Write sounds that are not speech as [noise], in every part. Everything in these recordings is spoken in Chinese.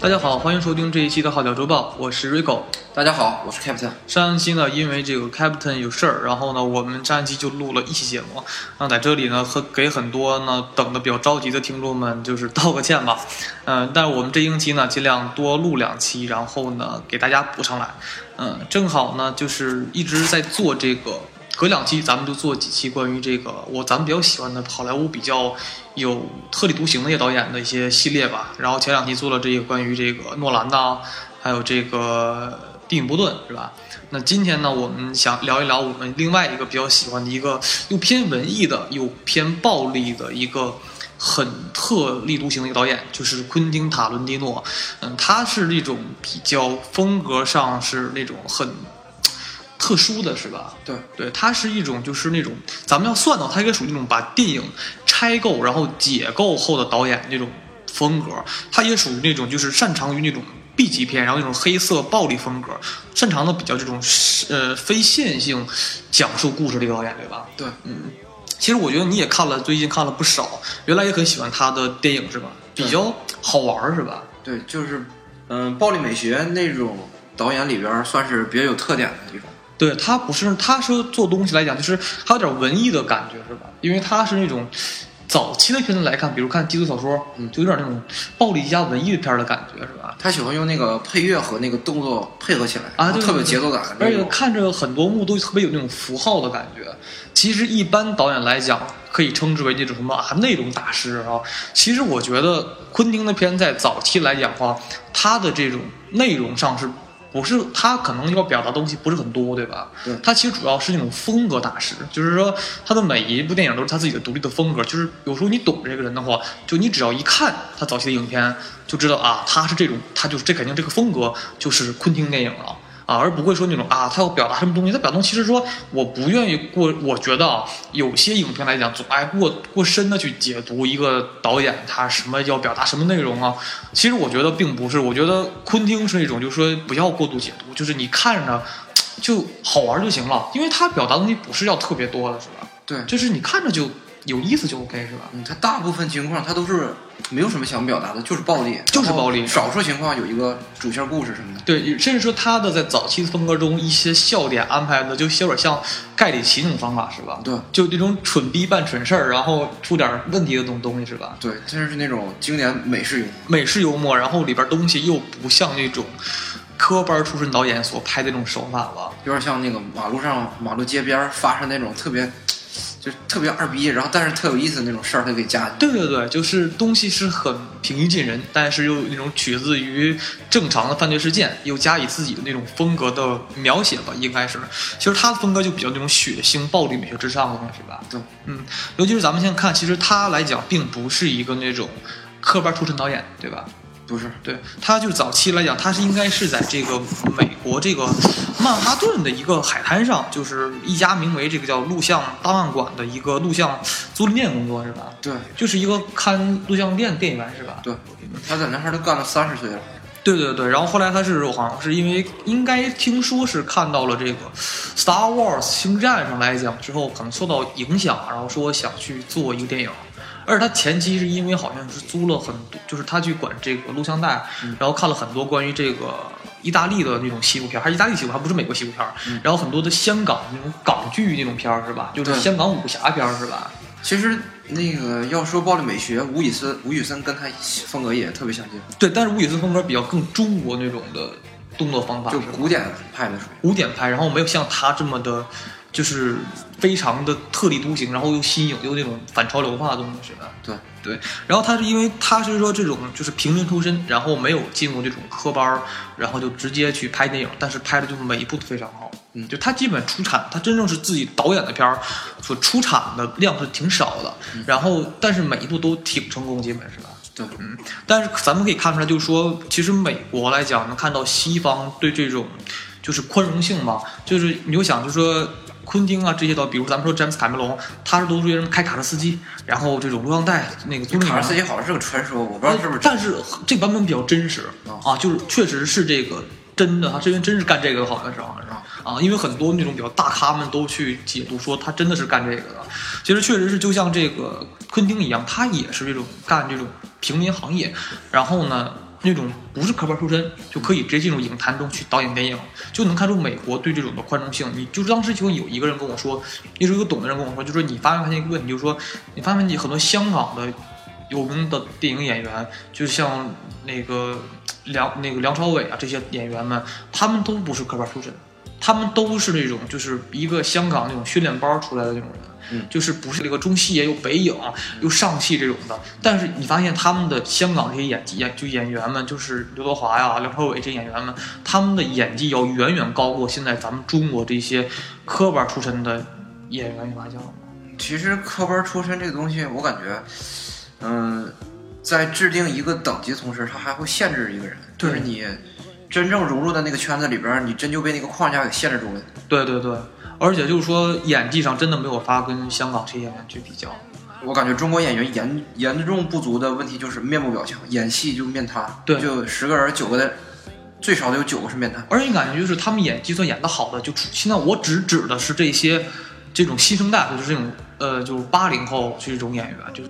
大家好，欢迎收听这一期的《号角周报》，我是 Rico。大家好，我是 Captain。上一期呢，因为这个 Captain 有事儿，然后呢，我们上一期就录了一期节目。那在这里呢，和给很多呢等的比较着急的听众们，就是道个歉吧。嗯、但是我们这一期呢，尽量多录两期，然后呢，给大家补上来。嗯、正好呢，就是一直在做这个，隔两期咱们就做几期关于这个我咱们比较喜欢的好莱坞比较有特立独行的一些导演的一些系列吧。然后前两期做了这个关于这个诺兰呐，还有这个蒂姆·波顿是吧？那今天呢，我们想聊一聊我们另外一个比较喜欢的一个又偏文艺的又偏暴力的一个很特立独行的一个导演，就是昆汀·塔伦蒂诺。嗯，他是那种比较风格上是那种很特殊的是吧？对，对，它是一种就是那种咱们要算到，它应该属于那种把电影拆构然后解构后的导演那种风格，它也属于那种就是擅长于那种 B 级片，然后那种黑色暴力风格，擅长的比较这种呃非线性讲述故事的一个导演，对吧？对，嗯，其实我觉得你也看了，最近看了不少，原来也很喜欢他的电影是吧？比较好玩儿是吧？对，就是，嗯、暴力美学那种导演里边算是比较有特点的一种。对他不是，他说做东西来讲，就是他有点文艺的感觉，是吧？因为他是那种早期的片子来看，比如看低俗小说，嗯就有点那种暴力加文艺片的感觉，是吧？他喜欢用那个配乐和那个动作配合起来啊，对特别有节奏感。而且看着很多幕都特别有那种符号的感觉。其实一般导演来讲，可以称之为那种什么啊内容大师啊。其实我觉得昆汀的片在早期来讲的话，他的这种内容上是。不是他可能要表达东西不是很多，对吧？对他其实主要是那种风格大师，就是说他的每一部电影都是他自己的独立的风格。就是有时候你懂这个人的话，就你只要一看他早期的影片，就知道啊，他是这种，他就是这肯定这个风格就是昆汀电影了。啊，而不会说那种啊，他要表达什么东西。他表达东西其实说，我不愿意过。我觉得啊，有些影片来讲，总爱过过深的去解读一个导演他什么要表达什么内容啊。其实我觉得并不是，我觉得昆汀是一种，就是说不要过度解读，就是你看着就好玩就行了，因为他表达东西不是要特别多的，是吧？对，就是你看着就有意思就 OK，是吧？嗯，他大部分情况他都是没有什么想表达的，就是暴力，就是暴力少数情况有一个主线故事什么的。对，甚至说他的在早期的风格中一些笑点安排的，就有点像盖里奇那种方法，是吧？对就那种蠢逼办蠢事儿，然后出点问题的东东西，是吧？对，真是那种经典美式幽默。美式幽默，然后里边东西又不像那种科班出身导演所拍的那种手法吧？有点像那个马路上、马路街边儿发生那种特别，就是特别二逼，然后但是特有意思的那种事儿，他给加。对对对，就是东西是很平易近人，但是又那种取自于正常的犯罪事件，又加以自己的那种风格的描写吧，应该是。其实他的风格就比较那种血腥、暴力美学之上的东西吧。对，嗯，尤其是咱们现在看，其实他来讲并不是一个那种科班出身导演，对吧？不是，对，他就是早期来讲，他是应该是在这个美国这个曼哈顿的一个海滩上，就是一家名为这个叫录像档案馆的一个录像租赁店工作，是吧？对就是一个看录像店店员是吧？对，他在那哈儿都干了三十岁了。对对对，然后后来他是好像是因为应该听说是看到了这个《Star Wars》星战上来讲之后，可能受到影响，然后说想去做一个电影。而且他前期是因为好像是租了很多，就是他去管这个录像带，然后看了很多关于这个意大利的那种西部片儿，还是意大利西部，还不是美国西部片儿。然后很多的香港那种港剧那种片儿是吧？就是香港武侠片儿是吧？其实那个要说暴力美学，吴宇森，吴宇森跟他风格也特别相近，对，但是吴宇森风格比较更中国那种的动作方法，就古典派的属于。古典派，然后没有像他这么的，就是非常的特立独行，然后又新颖又那种反潮流化的东西，是吧？对对，然后他是因为他是说这种就是平民出身，然后没有进过这种科班儿，然后就直接去拍电影，但是拍的就每一部都非常好。嗯就他基本出产，他真正是自己导演的片儿，所出产的量是挺少的，然后但是每一部都挺成功，基本是吧？对，嗯，但是咱们可以看出来，就是说，其实美国来讲，能看到西方对这种就是宽容性嘛，就是你就想就是说。昆汀啊，这些导，比如咱们说詹姆斯卡梅隆，他是都是人开卡车司机，然后这种录像带那个卡车司机好像是个传说，我不知道是不是。但是这版本比较真实啊，就是确实是这个真的，他这边真是干这个的，好像是好像是啊，因为很多那种比较大咖们都去解读说他真的是干这个的。其实确实是就像这个昆汀一样，他也是这种干这种平民行业，然后呢。那种不是科班出身就可以直接进入影坛中去导演电影，就能看出美国对这种的宽容性。你就当时就有一个人跟我说，那时候有懂的人跟我说，就说你发现一个问题，就是说你发现你很多香港的有名的电影演员，就像那个梁那个梁朝伟啊这些演员们，他们都不是科班出身，他们都是那种就是一个香港那种训练班出来的那种人。就是不是那个中戏也有北影，有上戏这种的，但是你发现他们的香港这些演技演就演员们，就是刘德华呀、梁朝伟这些演员们，他们的演技要远远高过现在咱们中国这些科班出身的演员，你发现了吗？其实科班出身这个东西，我感觉，嗯，在制定一个等级的同时，他还会限制一个人，就是你真正融入的那个圈子里边，你真就被那个框架给限制住了。对对对。而且就是说，演技上真的没有法跟香港这些演员去比较。我感觉中国演员严严重不足的问题就是面部表情，演戏就面瘫。对，就十个人九个的，最少得有九个是面瘫。而且感觉就是他们演技算演的好的，就现在我只指的是这些这种新生代，就是这种呃，就是八零后这种演员，就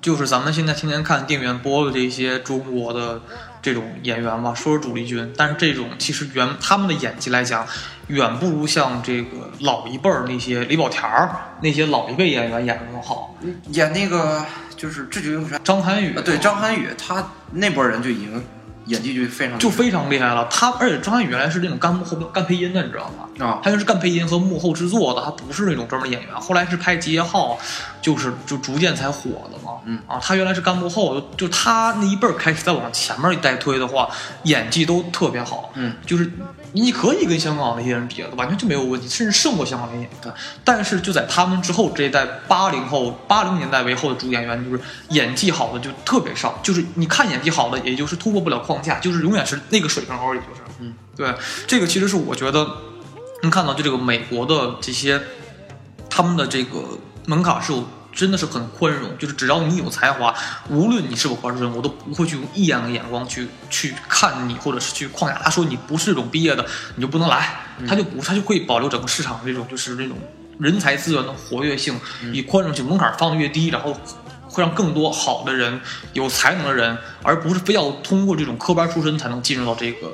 就是咱们现在天天看电影院播的这些中国的。这种演员吧，说是主力军，但是这种其实原他们的演技来讲，远不如像这个老一辈儿那些李保田儿那些老一辈演员演的那么好。演那个就是《智取威虎山》，张涵予，对张涵予，他那波人就已经。演技就非常就非常厉害了，他而且张涵予原来是那种干幕后干配音的，你知道吗？啊，他就是干配音和幕后制作的，他不是那种专门演员。后来是拍《集结号》，就是就逐渐才火的嘛。嗯啊，他原来是干幕后，就他那一辈儿开始再往前面一代推的话，演技都特别好。嗯，就是你可以跟香港那些人比的，完全就没有问题，甚至胜过香港那些演员。但是就在他们之后这一代八零后、八零年代为后的主演员，就是演技好的就特别少，就是你看演技好的，也就是突破不了框架，就是永远是。那个水平而已，就是，嗯，对，这个其实是我觉得，能看到就这个美国的这些，他们的这个门槛是有，真的是很宽容，就是只要你有才华，无论你是否高出身，我都不会去用异样的眼光去去看你，或者是去框架。他说你不是这种毕业的，你就不能来，他就不，他就会保留整个市场这种就是那种人才资源的活跃性，以宽容性，门槛放的越低，然后。会让更多好的人、有才能的人，而不是非要通过这种科班出身才能进入到这个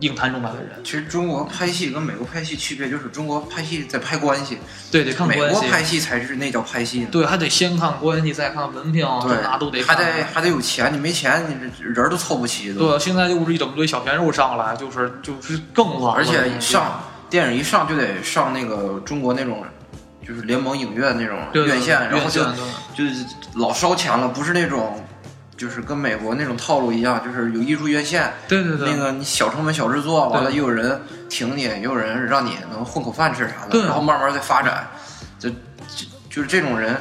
影坛中来的人。其实中国拍戏跟美国拍戏区别就是，中国拍戏在拍关系，对，得看关系。美国拍戏才是那叫拍戏。对，还得先看关系，再看文凭，对，那都得。还得还得有钱，你没钱，你这人都凑不齐。对，现在就是一整堆小鲜肉上来，就是就是更乱。而且上电影一上就得上那个中国那种。就是联盟影院那种院线，然后就就老烧钱了，不是那种，就是跟美国那种套路一样，就是有艺术院线，对对对，那个你小成本小制作，完了又有人挺你，也有人让你能混口饭吃啥的，然后慢慢再发展，就就就是这种人，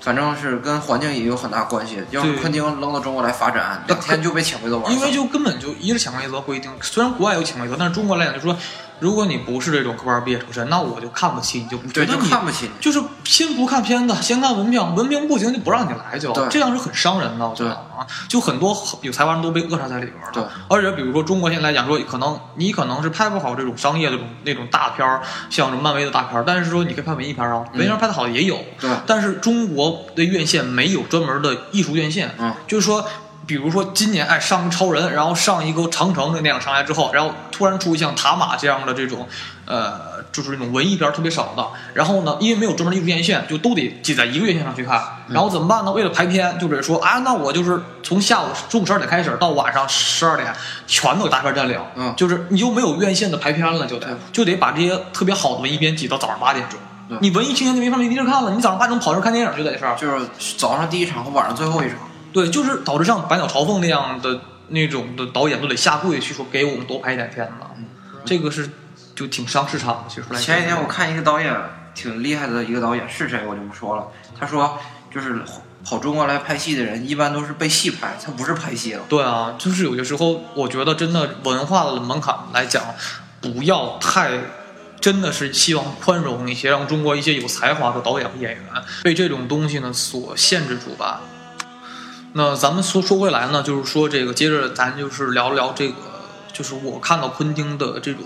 反正是跟环境也有很大关系。要是昆汀扔到中国来发展，两天就被潜规则玩因为就根本就一是潜规则规定，虽然国外有潜规则，但是中国来讲就说。如果你不是这种科班毕业出身，那我就看不起你，就觉得你看不起你，就是先不看片子，先看文凭，文凭不行就不让你来，就这样是很伤人的，我觉得啊，就很多有才华人都被扼杀在里边了。对，而且比如说中国现在来讲说，可能你可能是拍不好这种商业的那种那种大片儿，像什么漫威的大片儿，但是说你可以拍文艺片啊，文艺片拍的好的也有。对，但是中国的院线没有专门的艺术院线，嗯，就是说。比如说今年哎上个超人，然后上一个长城这个电影上来之后，然后突然出像塔马这样的这种，呃，就是这种文艺片特别少的，然后呢，因为没有专门的艺术院线，就都得挤在一个院线上去看，然后怎么办呢？为了排片，就是说啊，那我就是从下午中午十二点开始到晚上十二点，全都有大片占领，嗯，就是你就没有院线的排片了，就得就得把这些特别好的文艺片挤到早上八点钟，你文艺青年就没法没地儿看了，你早上八点钟跑这看电影就得是，就是早上第一场和晚上最后一场。对，就是导致像《百鸟朝凤》那样的那种的导演都得下跪去说给我们多拍一点片子，这个是就挺伤市场的。其实前几天我看一个导演挺厉害的一个导演是谁我就不说了，他说就是跑中国来拍戏的人一般都是被戏拍，他不是拍戏了。对啊，就是有些时候我觉得真的文化的门槛来讲，不要太。真的是希望宽容一些，让中国一些有才华的导演和演员被这种东西呢所限制住吧。那咱们说说回来呢，就是说这个接着咱就是聊聊这个，就是我看到昆汀的这种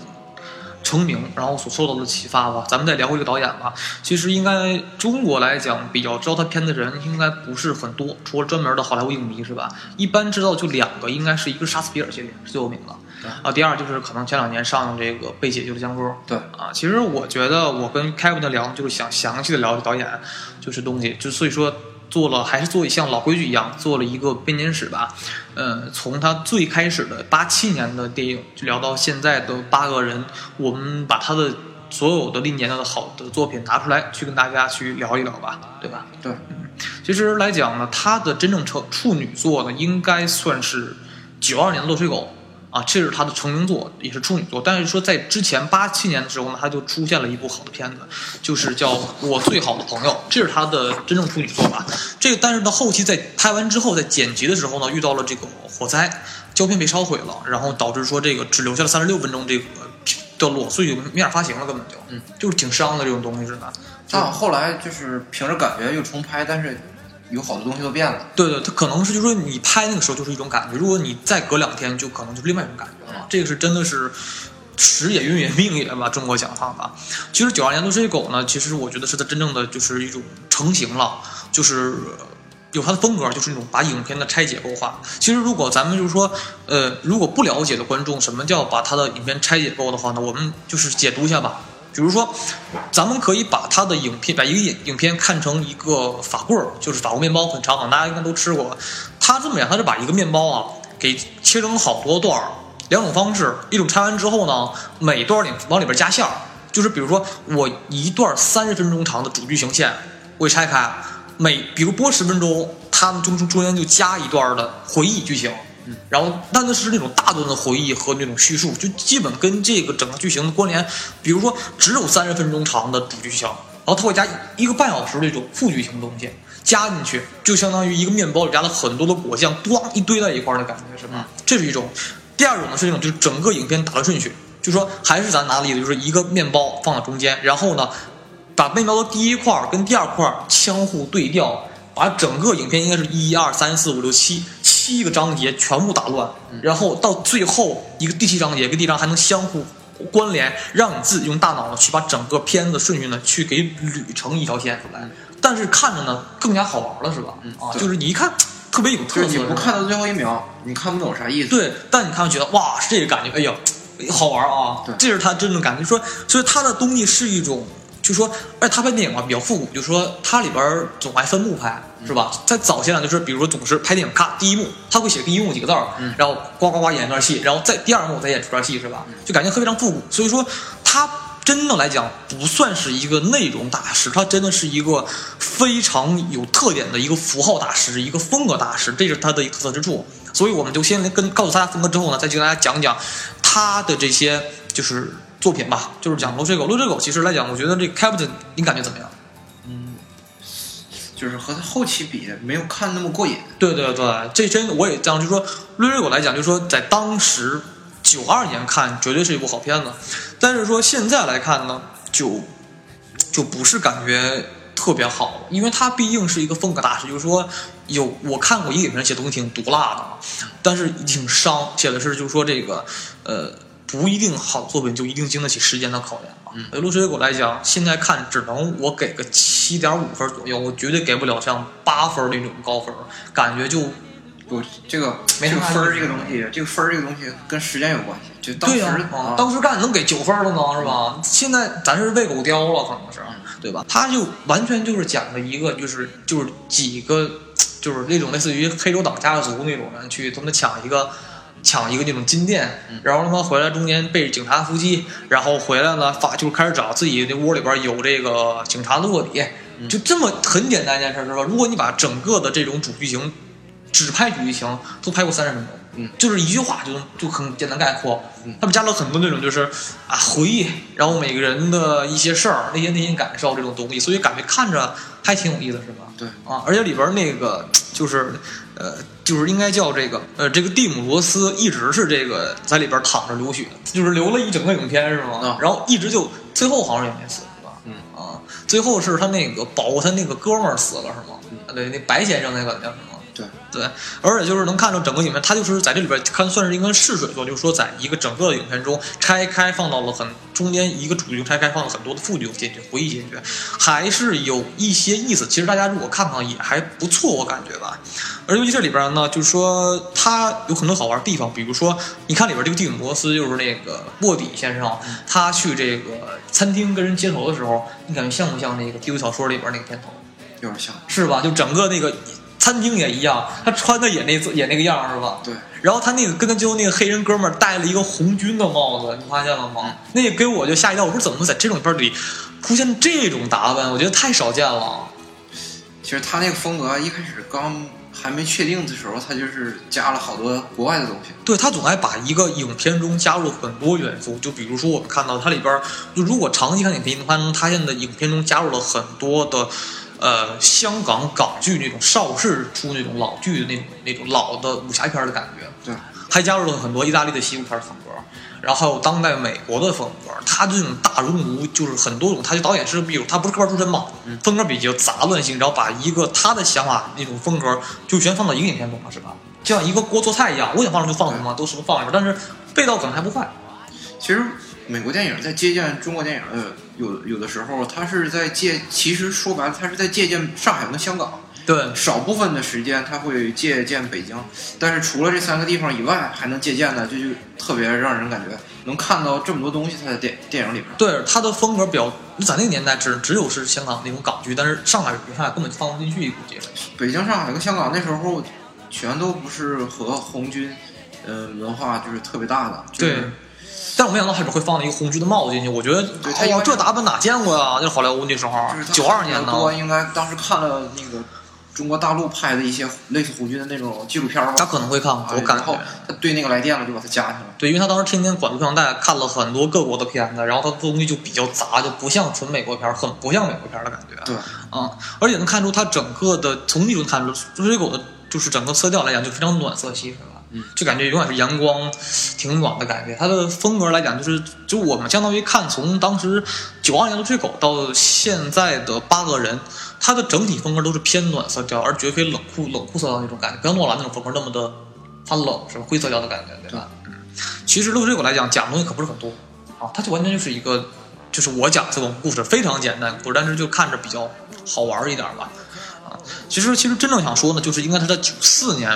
成名，然后所受到的启发吧。咱们再聊回这个导演吧。其实应该中国来讲，比较知道他片的人应该不是很多，除了专门的好莱坞影迷是吧？一般知道就两个，应该是一个杀死比尔系列是最有名的。啊，第二就是可能前两年上这个被解救的江歌。对啊，其实我觉得我跟 Kevin 的聊，就是想详细的聊导演，就是东西，就所以说做了还是做像老规矩一样，做了一个编年史吧。嗯，从他最开始的八七年的电影，就聊到现在的八个人，我们把他的所有的历年的好的作品拿出来，去跟大家去聊一聊吧，对吧？对，嗯，其实来讲呢，他的真正成处女作呢，应该算是九二年的《落水狗》。啊，这是他的成名作，也是处女作。但是说在之前八七年的时候呢，他就出现了一部好的片子，就是叫《我最好的朋友》，这是他的真正处女作吧。这个，但是到后期在拍完之后，在剪辑的时候呢，遇到了这个火灾，胶片被烧毁了，然后导致说这个只留下了三十六分钟这个段落，所以就没法发行了，根本就，嗯，就是挺伤的这种东西是吧？啊，后来就是凭着感觉又重拍，但是。有好多东西都变了，对对，它可能是就是说你拍那个时候就是一种感觉，如果你再隔两天，就可能就是另外一种感觉了。这个是真的是时也运也命也吧，中国讲话吧。其实九二年的《追狗》呢，其实我觉得是它真正的就是一种成型了，就是有它的风格，就是那种把影片的拆解构化。其实如果咱们就是说，呃，如果不了解的观众，什么叫把它的影片拆解构的话呢？我们就是解读一下吧。比如说，咱们可以把他的影片，把一个影影片看成一个法棍儿，就是法国面包，很长，大家应该都吃过。他这么讲，他是把一个面包啊给切成好多段儿，两种方式，一种拆完之后呢，每段里往里边加馅儿，就是比如说我一段三十分钟长的主剧情线，我拆开，每比如播十分钟，他们中中中间就加一段的回忆剧情。然后，但那是那种大段的回忆和那种叙述，就基本跟这个整个剧情的关联。比如说，只有三十分钟长的主剧情，然后他会加一个半小时那种副剧情的东西加进去，就相当于一个面包里加了很多的果酱，咣一堆在一块儿的感觉，是吧？这是一种。第二种呢是这种，就是整个影片打的顺序，就说还是咱拿例子，就是一个面包放在中间，然后呢，把面包的第一块跟第二块相互对调。把整个影片应该是一二三四五六七七个章节全部打乱，然后到最后一个第七章节跟第章还能相互关联，让你自己用大脑呢去把整个片子顺序呢去给捋成一条线出来。但是看着呢更加好玩了，是吧？啊，就是你一看特别有特色。你不看到最后一秒，你看不懂啥意思。对，但你看觉得哇，是这个感觉，哎呀，好玩啊！对这是他真正感觉，说所以他的东西是一种。就说，哎，他拍电影嘛比较复古，就说他里边总爱分幕拍，是吧？在早些呢，就是比如说总是拍电影，咔，第一幕他会写第一幕几个字儿，然后呱呱呱演一段戏，然后在第二幕再演出段戏，是吧？就感觉非常复古。所以说，他真的来讲不算是一个内容大师，他真的是一个非常有特点的一个符号大师，一个风格大师，这是他的一个特色之处。所以我们就先跟告诉大家风格之后呢，再去跟大家讲讲他的这些就是。作品吧，就是讲《落水狗》。《落水狗》其实来讲，我觉得这 Captain，你感觉怎么样？嗯，就是和他后期比，没有看那么过瘾。对对对，这真我也这样，就是说《落水狗》来讲，就是说在当时九二年看，绝对是一部好片子。但是说现在来看呢，就就不是感觉特别好，因为它毕竟是一个风格大师。就是说，有我看过一个影评写东西挺毒辣的，但是挺伤，写的是就是说这个呃。不一定好作品就一定经得起时间的考验吧。对《落水狗》来讲，现在看只能我给个七点五分左右，我绝对给不了像八分那种高分，感觉就不这个没这个分儿这个东西，这个分儿这个东西跟时间有关系。就当时啊，当时干能给九分了呢，是吧？现在咱是喂狗叼了，可能是对吧？他就完全就是讲的一个，就是就是几个，就是那种类似于黑手党家族那种人去他们抢一个。抢一个那种金店，然后他妈回来中间被警察伏击，然后回来呢发就开始找自己那窝里边有这个警察的卧底，就这么很简单一件事是吧？如果你把整个的这种主剧情，只拍主剧情都拍过三十分钟，嗯，就是一句话就就很简单概括。嗯他们加了很多那种就是啊回忆，然后每个人的一些事儿、那些内心感受这种东西，所以感觉看着还挺有意思，是吧？对啊，而且里边那个就是呃，就是应该叫这个呃，这个蒂姆·罗斯一直是这个在里边躺着流血，就是流了一整个影片是吗？啊然后一直就最后好像也没死是吧？嗯啊，最后是他那个保护他那个哥们儿死了是吗？对，那白先生那个叫什么？对对，而且就是能看到整个影片，它就是在这里边看算是一个试水作，就是说在一个整个的影片中拆开放到了很中间一个主题中拆开放了很多的副剧进去，回忆进去，还是有一些意思。其实大家如果看看也还不错，我感觉吧。而尤其这里边呢，就是说它有很多好玩的地方，比如说你看里边这个蒂姆·摩斯就是那个卧底先生，他去这个餐厅跟人接头的时候，你感觉像不像那个地狱小说里边那个片头？有点像。是吧？就整个那个餐厅也一样，他穿的也那也那个样是吧？对，然后他那个跟他最后那个黑人哥们儿戴了一个红军的帽子，你发现了吗？那个给我就吓一跳，我说怎么在这种片儿里出现这种打扮？我觉得太少见了。其实他那个风格一开始刚还没确定的时候，他就是加了好多国外的东西。对他总爱把一个影片中加入很多元素，就比如说我们看到他里边儿，就如果长期看影片，你发现它现在影片中加入了很多的，呃，香港港剧那种邵氏出那种老剧的那种那种老的武侠片的感觉。对，还加入了很多意大利的西部片风格，然后还有当代美国的风格。他这种大熔炉就是很多种，他就导演是比如他不是科班出身嘛，风格比较杂乱性，然后把一个他的想法那种风格就全放到一个影片中了，是吧？就像一个锅做菜一样，我想放什么就放什么，都什么放里边，但是味道可能还不坏。其实美国电影在借鉴中国电影的有有的时候，它是在借，其实说白了，它是在借鉴上海跟香港。对，少部分的时间，它会借鉴北京，但是除了这三个地方以外，还能借鉴的，这就特别让人感觉能看到这么多东西。它的电电影里边，对，他的风格比较，在那个年代只只有是香港那种港剧，但是上海上海根本就放不进去，估计。北京、上海跟香港那时候全都不是和红军，嗯、文化就是特别大的。就是、对，但我没想到他只会放了一个红军的帽子进去，我觉得，对他哇这打扮哪见过呀？那是好莱坞那时候九二年呢，多应该当时看了那个中国大陆拍的一些类似红军的那种纪录片吧。他可能会看过，我感觉。他对那个来电了，就把它加去了。对，因为他当时天天管住录像带，看了很多各国的片子，然后他做东西就比较杂，就不像纯美国片儿，很不像美国片儿的感觉。对，嗯、而且能看出他整个的从那种看出，追狗的就是整个色调来讲，就非常暖色系？嗯，就感觉永远是阳光，挺暖的感觉。它的风格来讲，就是就我们相当于看从当时九二年的追狗到现在的八个人，它的整体风格都是偏暖色调，而绝非冷酷冷酷色调那种感觉，不像诺兰那种风格那么的发冷，是吧？灰色调的感觉，对吧？嗯，其实《落追狗》来讲，讲的东西可不是很多啊，它就完全就是一个，就是我讲这种故事非常简单，故事，但是就看着比较好玩一点吧。啊，其实其实真正想说呢，就是应该他在九四年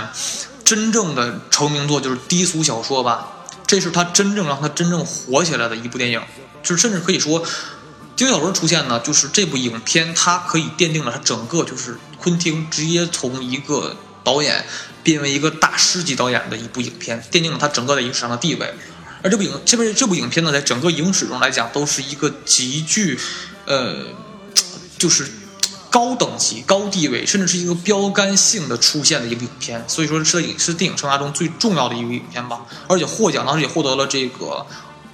真正的成名作就是低俗小说吧，这是他真正让他真正火起来的一部电影，就甚至可以说，低俗小说出现呢，就是这部影片它可以奠定了他整个就是昆汀直接从一个导演变为一个大师级导演的一部影片，奠定了他整个在影史上的地位。而这部影这部这部影片呢，在整个影史中来讲，都是一个极具，呃，就是高等级、高地位，甚至是一个标杆性的出现的一个影片，所以说是影是电影生涯中最重要的一部影片吧。而且获奖当时也获得了这个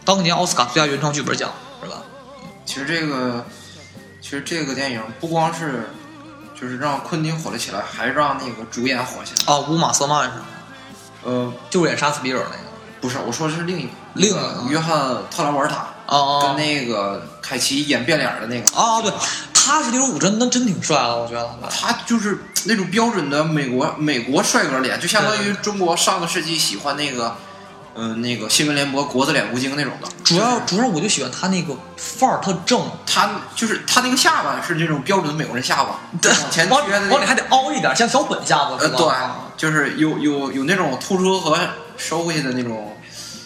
当年奥斯卡最佳原创剧本奖，是吧？其实这个，其实这个电影不光是就是让昆汀火了起来，还让那个主演火起来。啊，乌玛瑟曼是吗？呃，就是演杀死比尔那个。不是，我说的是另一个，另一个约翰特兰瓦尔塔啊跟那个凯奇演变脸的那个。啊，对，他是那种武真，那真挺帅的，我觉得。他就是那种标准的美国美国帅哥脸，就相当于中国上个世纪喜欢那个，嗯、那个新闻联播国字脸吴京那种的。主要主要我就喜欢他那个范儿特正，他就是他那个下巴是那种标准的美国人下巴，往前往撅的。往里还得凹一点，像小本下巴呃，是吧？对，就是有有有那种突出和收回去的那种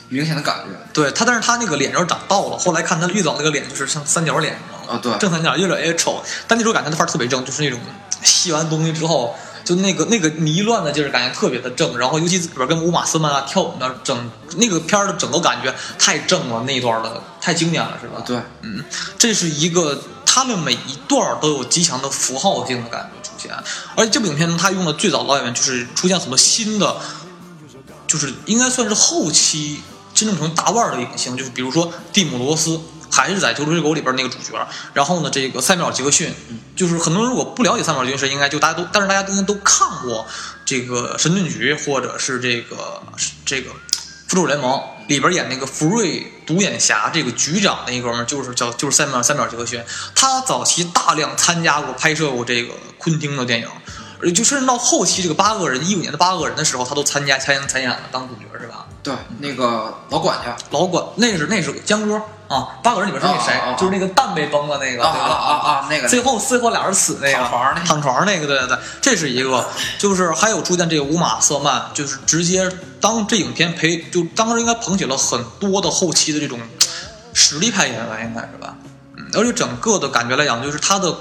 明显的感觉。对他，但是他那个脸有点长倒了。后来看他越早那个脸就是像三角脸，你知？啊，对，正三角越来越丑，但那时候感觉他范儿特别正，就是那种吸完东西之后，就那个那个迷乱的劲儿，感觉特别的正。然后尤其里边跟乌玛斯曼啊跳舞那整那个片儿的整个感觉太正了，那一段的太经典了，是吧？对，嗯，这是一个他们每一段儿都有极强的符号性的感觉出现，而且这部影片呢，他用的最早的导演就是出现很多新的。就就是应该算是后期真正成为大腕儿的影星，就是比如说蒂姆·罗斯，还是在《九只狗》里边那个主角。然后呢，这个塞缪尔·杰克逊，就是很多人如果不了解塞缪尔·杰克逊，应该就大家都，但是大家都应该都看过这个《神盾局》或者是这个这个《复仇者联盟》里边演那个福瑞独眼侠这个局长那一哥们儿，就是叫就是塞缪尔塞缪尔·杰克逊。他早期大量参加过拍摄过这个昆汀的电影。呃，就甚至到后期这个八个人，一五年的八个人的时候，他都参加参演参演了当主角是吧？对，那个老管家，老管那是那是江哥啊，八个人里边是那谁，啊啊啊就是那个蛋被崩了那个，啊对吧？啊那个最后最后俩人死那个躺床那个躺床那个，对对对，这是一个，就是还有出现这个五马瑟曼，就是直接当这影片陪，就当时应该捧起了很多的后期的这种实力派演员，应该是吧？嗯，而且整个的感觉来讲，就是他的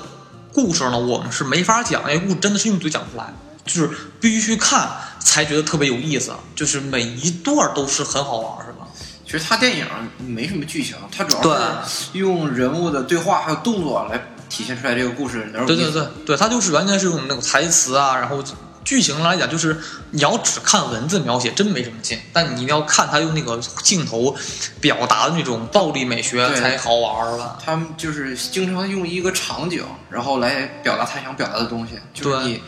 故事呢，我们是没法讲，因为故事真的是用嘴讲不出来，就是必须去看才觉得特别有意思，就是每一段都是很好玩，是吧？其实他电影没什么剧情，他主要是用人物的对话还有动作来体现出来这个故事对对对对，它就是完全是用那种台词啊，然后剧情来讲，就是你要只看文字描写，真没什么劲。但你一定要看他用那个镜头表达的那种暴力美学才好玩儿吧？他们就是经常用一个场景，然后来表达他想表达的东西。就是你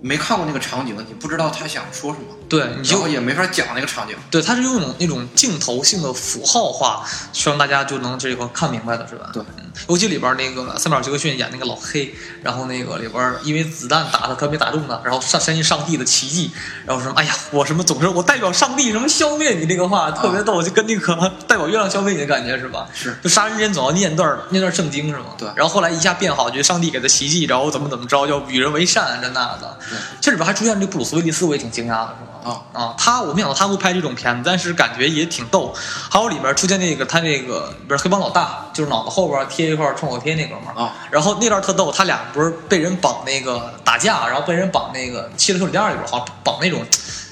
没看过那个场景，你不知道他想说什么，对，你就也没法讲那个场景。对，它是用那种那种镜头性的符号化，希望大家就能这个看明白的是吧？对嗯，尤其里边那个塞缪尔·杰克逊演那个老黑，然后那个里边因为子弹打他，他没打中他，然后上相信上帝的奇迹，然后什么哎呀，我什么总是我代表上帝什么消灭你这个话特别逗，就跟那个代表月亮消灭你的感觉是吧？是就杀人之前总要念段念段圣经是吗？对然后后来一下变好，觉得上帝给他奇迹，然后怎么怎么着，要与人为善这那的。对这里边还出现这布鲁斯威利斯，我也挺惊讶的，是吗？啊啊，他我没想到他会拍这种片子，但是感觉也挺逗。还有里边出现那个他那个不是黑帮老大，就是脑子后边贴一块创可贴那哥们儿啊，然后那段特逗，他俩不是被人绑那个打架，然后被人绑那个汽车修理店里边，好像绑那种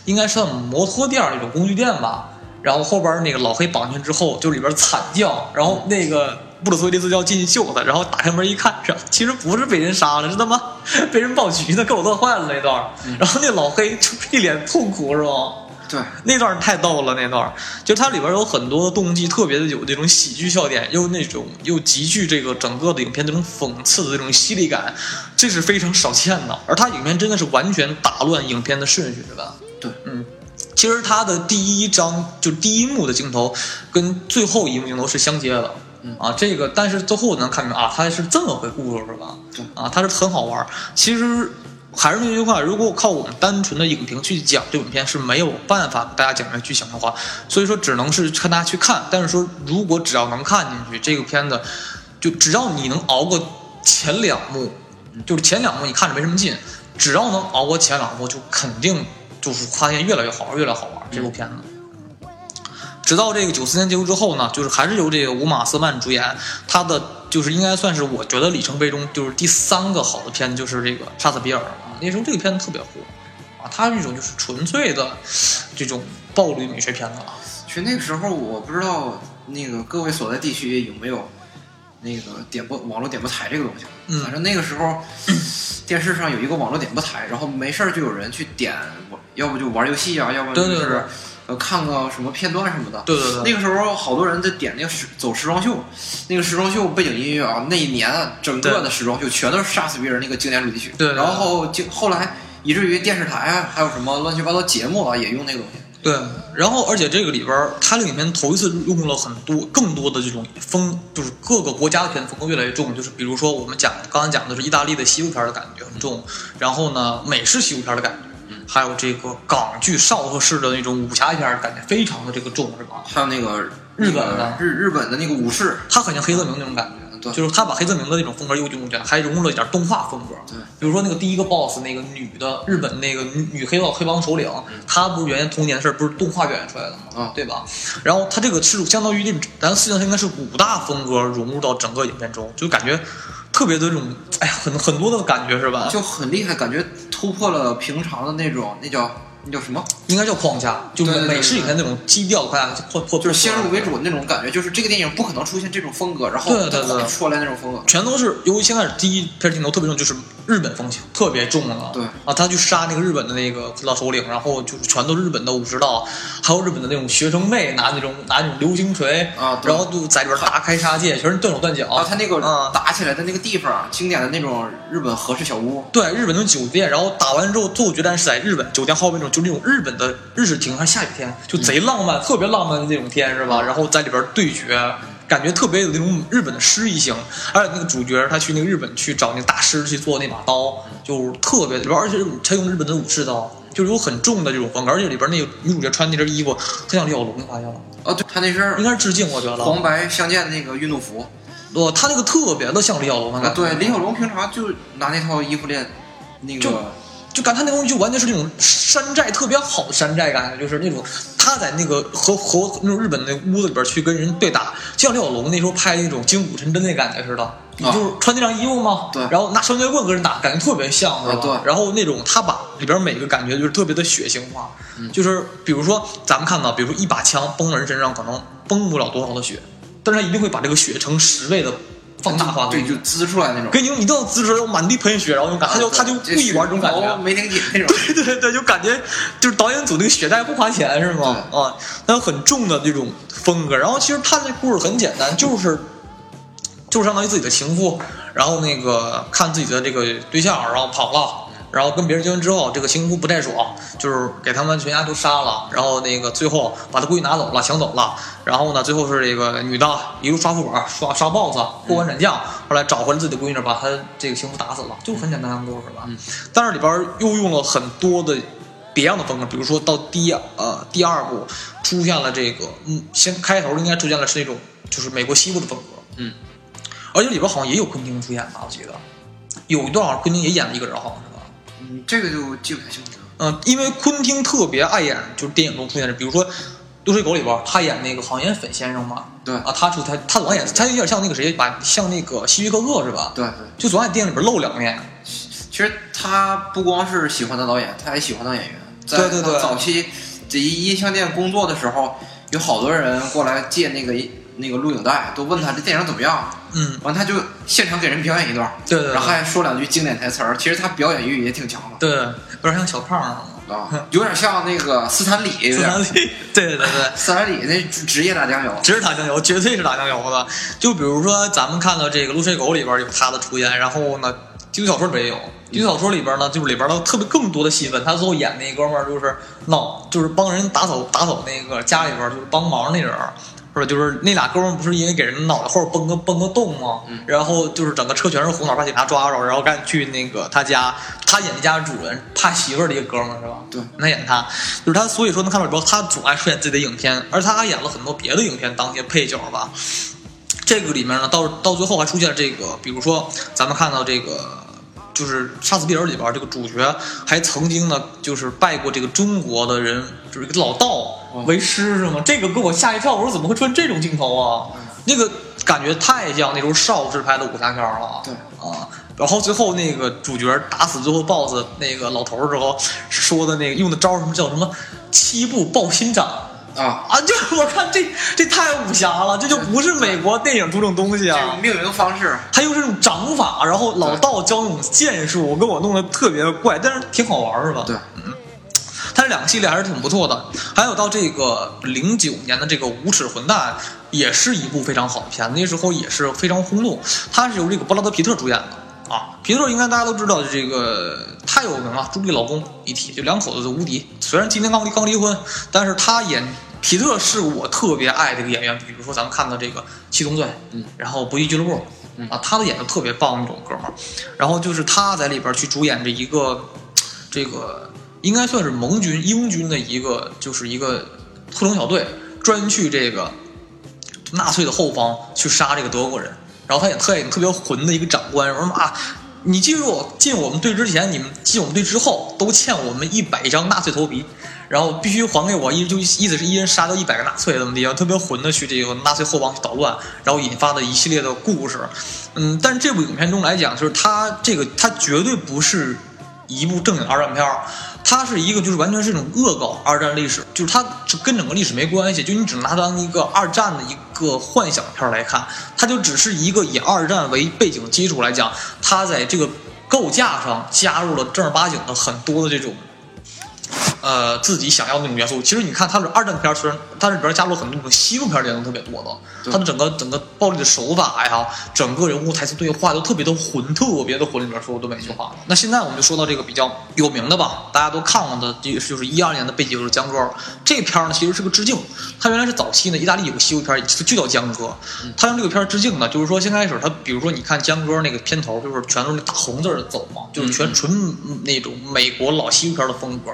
应该算摩托店那种工具店吧。然后后边那个老黑绑进去之后，就里边惨叫，然后那个布鲁斯威利斯就要进去救他，然后打开门一看，是其实不是被人杀了，是他妈 [laughs] 被人爆菊呢，给我乐坏了那段。然后那老黑就一脸痛苦，是吧？对，那段太逗了，那段就它里边有很多的动机特别的有那种喜剧笑点，又那种又极具这个整个的影片这种讽刺的这种犀利感，这是非常少见的。而它影片真的是完全打乱影片的顺序，是吧？对，嗯。其实它的第一章就第一幕的镜头跟最后一幕镜头是相接的，嗯啊，这个但是最后能看明白啊，它是这么回故事是吧？对啊，它是很好玩儿。其实还是那句话，如果靠我们单纯的影评去讲这部片是没有办法给大家讲明剧情的话，所以说只能是看大家去看。但是说如果只要能看进去，这个片子就只要你能熬过前两幕，就是前两幕你看着没什么劲，只要能熬过前两幕，就肯定就是发现越来越好玩，越来越好玩这部片子。直到这个九四年结束之后呢，就是还是由这个吴马瑟曼主演，他的就是应该算是我觉得里程碑中就是第三个好的片子，就是这个《杀死比尔》啊。那时候这个片子特别火啊，它是一种就是纯粹的这种暴力美学片子啊。其实那个时候我不知道那个各位所在地区有没有那个点播网络点播台这个东西，嗯反正那个时候电视上有一个网络点播台，然后没事儿就有人去点，要不就玩游戏啊，要不然就是对对对呃看个什么片段什么的。对对对，那个时候好多人在点那个时走时装秀，那个时装秀背景音乐啊，那一年啊整个的时装秀全都是杀死别人那个经典主题曲。对对对然后就后来以至于电视台啊，还有什么乱七八糟节目啊，也用那个东西。对，然后而且这个里边儿，它这个影片头一次用了很多更多的这种风，就是各个国家的片子风格越来越重，就是比如说我们讲刚才讲的是意大利的西部片儿的感觉很重，然后呢美式西部片儿的感觉，还有这个港剧少和式的那种武侠片儿感觉非常的这个重，是吧？还有那个日本的日日本的那个武士，他很像黑泽明那种感觉。对就是他把黑泽明的那种风格又用进来，还融入了一点动画风格。对，比如说那个第一个 boss 那个女的日本那个女女黑帮黑帮首领，她不是原先童年事儿不是动画表演出来的吗？啊对吧？然后他这个是相当于这种，咱实际上应该是五大风格融入到整个影片中，就感觉特别的这种，哎呀，很很多的感觉是吧？就很厉害，感觉突破了平常的那种那叫那叫什么，应该叫框架，就对对对美式影片那种基调框架破破，就是先入为主。的那种感觉，就是这个电影不可能出现这种风格，然后对对对出来那种风格。全都是由于现在第一片镜头特别重，就是日本风情特别重了。对啊，他去杀那个日本的那个老首领，然后就是全都是日本的武士道，还有日本的那种学生妹拿那种拿那种流星锤啊对然后就在里边大开杀戒，全是断手断脚。啊，他那个啊打起来的那个地方，经典的那种日本和式小屋，对日本那种酒店，然后打完之后，最后决战是在日本酒店后面那种，就那种日本的日式庭，还下雨天，就贼浪漫，特别浪漫的那种天是吧？然后在里边对决，感觉特别有那种日本的诗意性。而且那个主角他去那个日本去找那个大师去做那把刀，就特别而且他用日本的武士刀，就是有很重的这种风格，而且里边那个女主角穿那身衣服很像李小龙，你发现了？啊，对他那身应该是致敬，我觉得。黄白相间的那个运动服，哦，他那个特别的像李小龙对，李小龙平常就拿那套衣服练那就个，就感觉他那东西就完全是那种山寨特别好的山寨感觉，就是那种他在那个和和那种日本那屋子里边去跟人对打，就像李小龙那时候拍那种金谷神针那感觉似的，你就是穿那张衣服嘛，啊对。然后拿双截棍跟人打，感觉特别像，是吧？啊对。然后那种他把里边每个感觉就是特别的血腥化，嗯。就是比如说咱们看到，比如说一把枪崩人身上可能崩不了多少的血，但是他一定会把这个血成十倍的放大化给对，就滋出来那种，给你用一定姿势，满地喷血，然后那种感，他就他就故意玩这种感觉。哦没挺紧那种，[laughs] 对对对，就感觉就是导演组那个血债不花钱是吗？啊，那有很重的这种风格。然后其实他那故事很简单，就是就是相当于自己的情妇，然后那个看自己的这个对象，然后跑了。然后跟别人结婚之后，这个情妇不太爽，就是给他们全家都杀了，然后那个最后把他闺女拿走了，抢走了。然后呢，最后是这个女的一路刷副本，刷刷 BOSS，过关斩将，后来找回了自己的闺女，把她这个情夫打死了，就很简单的故事吧。但是里边又用了很多的别样的风格，比如说到第呃第二部出现了这个，嗯，先开头应该出现了是那种就是美国西部的风格，嗯，而且里边好像也有昆汀出演吧，我记得有一段好像昆汀也演了一个人，好像是吧。嗯，这个就记不太清楚了。嗯，因为昆汀特别爱演就是电影中出现的，比如说《流水狗》里边，他演那个好像演粉先生嘛，对啊，他出他他总演，他有点像那个谁，把像那个希区柯克是吧？对对，就总在电影里边露两面。其实他不光是喜欢当导演，他还喜欢当演员。在对对对早期这音像店工作的时候，有好多人过来借那个那个录影带，都问他这电影怎么样。嗯，完他就现场给人表演一段，对对对然后还说两句经典台词儿。其实他表演欲也挺强的对，有点像小胖儿啊，有点像那个斯坦李，斯坦李，对对对对。[laughs] 斯坦李那职职业打酱油。职业打酱油，绝对是打酱油的。就比如说，咱们看到这个《露水狗》里边有他的出现，然后呢，《低俗小说》里边也有。《低俗小说》里边呢，就是里边的特别更多的戏份。他最后演那哥们儿就是闹，就是帮人打扫打扫那个家里边就是帮忙那人儿，或者就是那俩哥们儿不是因为给人脑袋后边崩个崩个洞吗？然后就是整个车全是红脑，把警察抓着，然后赶紧去那个他家，他演那家主人怕媳妇儿的一个哥们儿是吧？对，他演他，就是他，所以说能看到里边他总爱出演自己的影片，而他还演了很多别的影片当一些配角吧。这个里面呢，到到最后还出现了这个，比如说咱们看到这个。就是《杀死比尔》里边这个主角还曾经呢，就是拜过这个中国的人，就是一个老道为师是吗？这个给我吓一跳，我说怎么会出现这种镜头啊？那个感觉太像那时候邵氏拍的武侠片了。对啊，然后最后那个主角打死最后 BOSS 那个老头儿之后说的那个用的招儿什么叫什么七步抱心掌。啊，啊，就我看这这太武侠了，这就不是美国电影出这种东西啊这种。命名方式，他用这种掌法，然后老道教那种剑术，给我弄得特别怪，但是挺好玩，是吧？对，他这两个系列还是挺不错的。还有到这个零九年的这个《无耻混蛋》，也是一部非常好的片子，那时候也是非常轰动。他是由这个布拉德皮特主演的啊，皮特应该大家都知道，这个太有名了，朱莉老公一提就两口子的无敌。虽然今天刚离刚离婚，但是他演皮特是我特别爱的一个演员。比如说咱们看到这个《七宗罪》，嗯，然后《不义俱乐部》，嗯啊，他的演的特别棒那种哥们儿。然后就是他在里边去主演这一个这个应该算是盟军英军的一个就是一个特种小队，专去这个纳粹的后方去杀这个德国人。然后他也特演特别混的一个长官，说啊，你记住，进我们队之前，你们进我们队之后，都欠我们一百张纳粹头皮，然后必须还给我，一就意思是一人杀掉一百个纳粹，怎么地，特别混的去这个纳粹后方去捣乱，然后引发的一系列的故事。嗯，但这部影片中来讲，就是他这个他绝对不是一部正经二战片儿，它是一个就是完全是一种恶搞二战历史，就是它跟整个历史没关系，就你只能拿当一个二战的一个幻想片来看，它就只是一个以二战为背景基础来讲，它在这个构架上加入了正儿八经的很多的这种。呃，自己想要那种元素。其实你看，它是二战片，虽然它里边加入了很多那种西部片元素特别多的，它的整个整个暴力的手法呀，整个人物台词对话都特别的混，特别的混。里边说的每句话。那现在我们就说到这个比较有名的吧，大家都看过的，就就是一二年的背景就是江歌。这片呢其实是个致敬，它原来是早期呢意大利有个西部片就叫江歌，他用这个片致敬呢，就是说先开始他比如说你看江歌那个片头，就是全都是大红字走嘛，就是全纯那种美国老西部片的风格。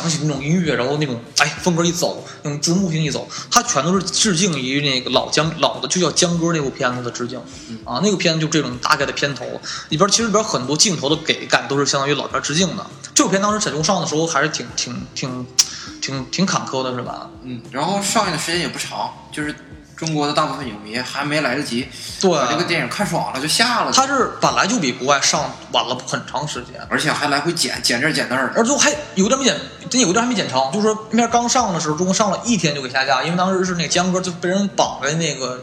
响起那种音乐，然后那种哎风格一走，那种字幕性一走，它全都是致敬于那个老江老的就叫江歌那部片子的致敬啊。那个片子就这种大概的片头里边，其实里边很多镜头的给感都是相当于老片致敬的。这部片当时在中上的时候还是挺挺挺挺挺坎坷的，是吧？嗯，然后上映的时间也不长，就是。中国的大部分影迷还没来得及对把这个电影看爽了就下了。它是本来就比国外上晚了很长时间，而且还来回剪剪这剪那儿，而且还有点没剪，真有点还没剪成。就是说片刚上的时候，中国上了一天就给下架，因为当时是那个江哥就被人绑在那个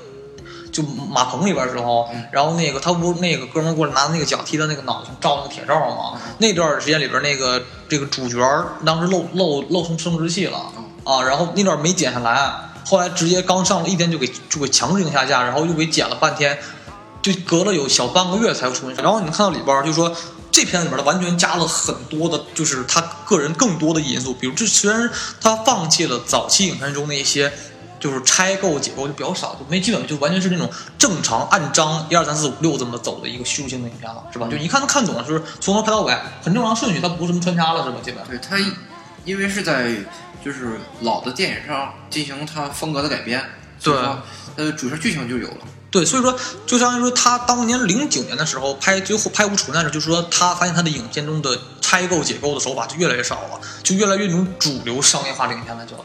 就马棚里边的时候，然后那个他不那个哥们过来拿那个脚踢他那个脑袋照那个铁罩嘛。那段时间里边那个这个主角当时漏漏漏成生殖器了啊，然后那段没剪下来。后来直接刚上了一天就给就给强制性下架，然后又给剪了半天，就隔了有小半个月才重新。然后你看到里边，就说这片里边的完全加了很多的，就是他个人更多的因素。比如这虽然他放弃了早期影片中那些就是拆构解构就比较少，就没基本就完全是那种正常按章一二三四五六这么走的一个叙述性的影片了，是吧？就一看能看懂，就是从头拍到尾，很正常顺序，它不是什么穿插了，是吧？基本对它，因为是在。就是老的电影上进行它风格的改编，对，呃，主线剧情就有了。对，所以说，就相当于说，他当年零九年的时候拍最后拍《无处那时，就是说他发现他的影片中的拆构解构的手法就越来越少了，就越来越那种主流商业化的影片了，就，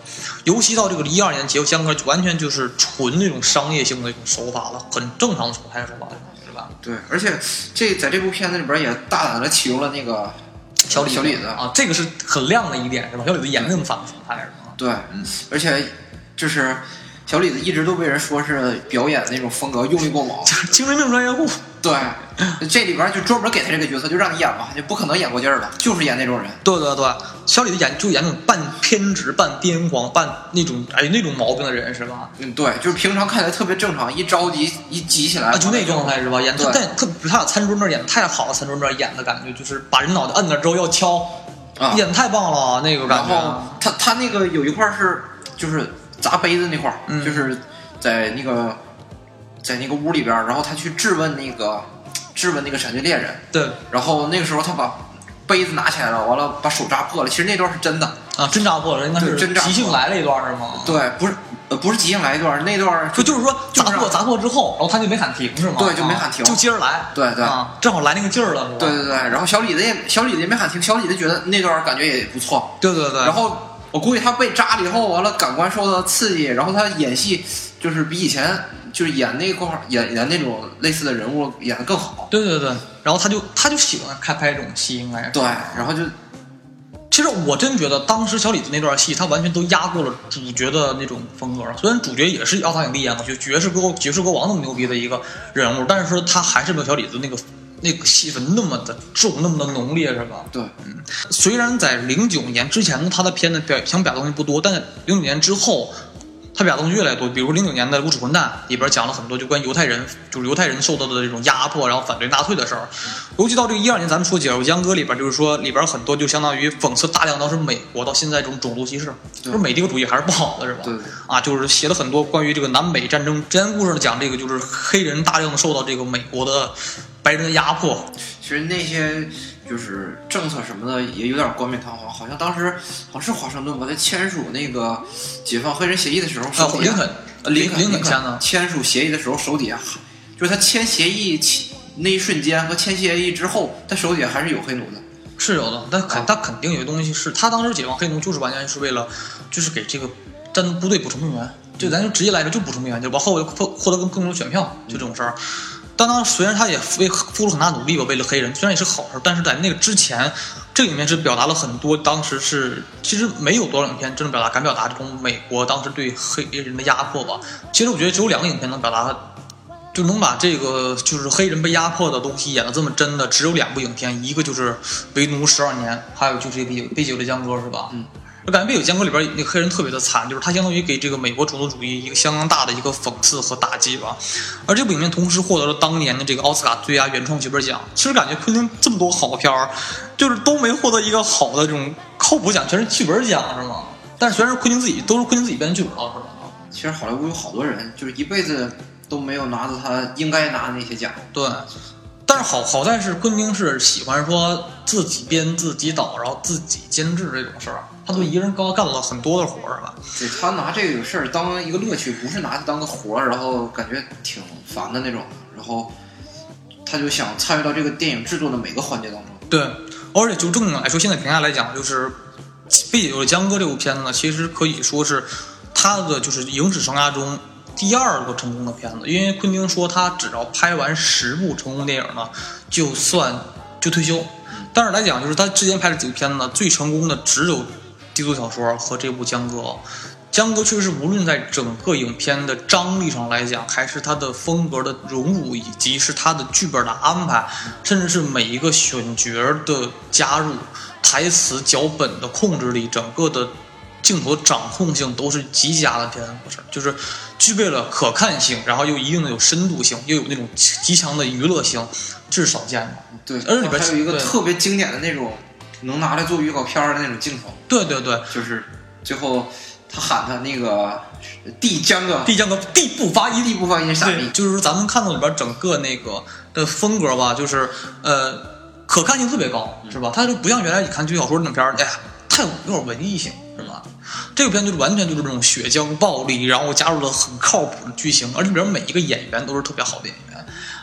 尤其到这个一二年结合江歌，完全就是纯那种商业性的一种手法了，很正常的手拍手法，是吧？对，而且这在这部片子里边也大胆的启用了那个。小李小李子啊，这个是很亮的一点，是吧？小李子演的那么反反派是吗？对，而且就是小李子一直都被人说是表演那种风格用力过猛，[laughs] 精神病专业户。对，这里边就专门给他这个角色，就让你演吧，就不可能演过劲儿了，就是演那种人。对对对，小李子演就演那种半偏执、半癫狂、半那种哎那种毛病的人是吧？嗯，对，就是平常看起来特别正常，一着急一急起来啊，就那状态是吧？演特但特他俩餐桌那演的太好了，餐桌那演的感觉就是把人脑袋摁那之后要敲，演的太棒了那个感觉。然后他他那个有一块是就是砸杯子那块儿，就是在那个。在那个屋里边，然后他去质问那个质问那个闪电猎人。对。然后那个时候他把杯子拿起来了，完了把手扎破了。其实那段是真的啊，真扎破了，应该是真即兴来了一段是吗？对，不是呃不是即兴来一段，那段就就是说砸破砸破之后，然后他就没喊停是吗？对，就没喊停，就接着来。对对，正好来那个劲儿了，是吧？对对对，然后小李子也小李子也没喊停，小李子觉得那段感觉也不错。对对对。然后我估计他被扎了以后，完了感官受到刺激，然后他演戏就是比以前。就是演那块儿演演那种类似的人物演的更好，对对对，然后他就他就喜欢开拍这种戏，应该是对，然后就，其实我真觉得当时小李子那段戏，他完全都压过了主角的那种风格。虽然主角也是奥斯卡影帝演的，就爵士歌爵士歌王那么牛逼的一个人物，但是说他还是没有小李子那个那个戏份那么的重，那么的浓烈，是吧？对，嗯，虽然在零九年之前呢他的片子表想表达东西不多，但零九年之后。他表达东西越来越多，比如零九年的《无耻混蛋》里边讲了很多就关于犹太人，就是犹太人受到的这种压迫，然后反对纳粹的事儿。尤其到这个一二年，咱们说《解救江歌》里边，就是说里边很多就相当于讽刺大量当时美国到现在这种种族歧视，就是美帝国主义还是不好的，是吧？对。啊，就是写了很多关于这个南北战争真实故事，讲这个就是黑人大量的受到这个美国的白人的压迫。其实那些。就是政策什么的也有点冠冕堂皇，好像当时好像是华盛顿吧，在签署那个解放黑人协议的时候，手林肯，林林肯签的。签署协议的时候，手底下就是他签协议签那一瞬间和签协议之后，他手底下还是有黑奴的，是有的。但肯他肯定有些东西是他当时解放黑奴，就是完全是为了就是给这个战斗部队补充兵员，就咱就直接来着就补充兵员，就往后获获得更更多选票，就这种事儿。当当虽然他也为付出很大努力吧，为了黑人，虽然也是好事，但是在那个之前，这里面是表达了很多当时是其实没有多少影片真正表达敢表达这种美国当时对黑人的压迫吧。其实我觉得只有两个影片能表达，就能把这个就是黑人被压迫的东西演的这么真的，只有两部影片，一个就是《为奴十二年》，还有就是《被被解救的江歌》，是吧？嗯。我感觉《被解救江歌》里边那个黑人特别的惨，就是他相当于给这个美国种族主义一个相当大的一个讽刺和打击吧。而这部影片同时获得了当年的这个奥斯卡最佳原创剧本奖。其实感觉昆汀这么多好片儿，就是都没获得一个好的这种靠谱奖，全是剧本奖，是吗？但是全是昆汀自己，都是昆汀自己编剧本，是吧？其实好莱坞有好多人，就是一辈子都没有拿到他应该拿的那些奖。对。但是好好在是昆汀是喜欢说自己编自己导，然后自己监制这种事儿，他都一个人高干了很多的活儿，是吧？对他拿这个事儿当一个乐趣，不是拿它当个活儿，然后感觉挺烦的那种。然后他就想参与到这个电影制作的每个环节当中。对，而且就正经来说，现在评价来讲，就是《背景就是江哥》这部片子呢，其实可以说是他的就是影史生涯中。第二个成功的片子，因为昆汀说他只要拍完十部成功电影呢，就算就退休。但是来讲，就是他之前拍的几部片子呢，最成功的只有《低俗小说》和这部《江歌》。《江歌》确实无论在整个影片的张力上来讲，还是它的风格的融入，以及是它的剧本的安排，甚至是每一个选角的加入、台词脚本的控制力，整个的。镜头掌控性都是极佳的片子，就是具备了可看性，然后又一定的有深度性，又有那种极强的娱乐性，这是少见的。对，而且里边还有一个特别经典的那种能拿来做预告片的那种镜头。对对对，就是最后他喊他那个地江哥，地江哥，地不发音，地不发音傻逼。就是说咱们看到里边整个那个的风格吧，就是呃可看性特别高，是吧？它就不像原来你看剧小说那种片儿，哎呀，太有点文艺性。是吧？这个片就是完全就是这种血浆暴力，然后加入了很靠谱的剧情，而且里边每一个演员都是特别好的演员。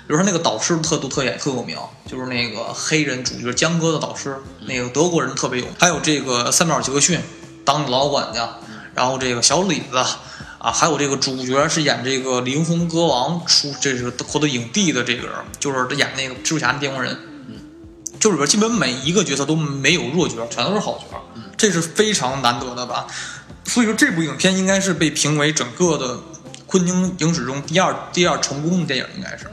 比如说那个导师特都特演特有名，就是那个黑人主角江哥的导师，那个德国人特别有名。还有这个三秒杰克逊当老管家，然后这个小李子啊，还有这个主角是演这个灵魂歌王出这是获得影帝的这个人，就是他演那个蜘蛛侠的电工人。就里边基本每一个角色都没有弱角，全都是好角，这是非常难得的吧。所以说这部影片应该是被评为整个的昆汀影史中第二第二成功的电影，应该是。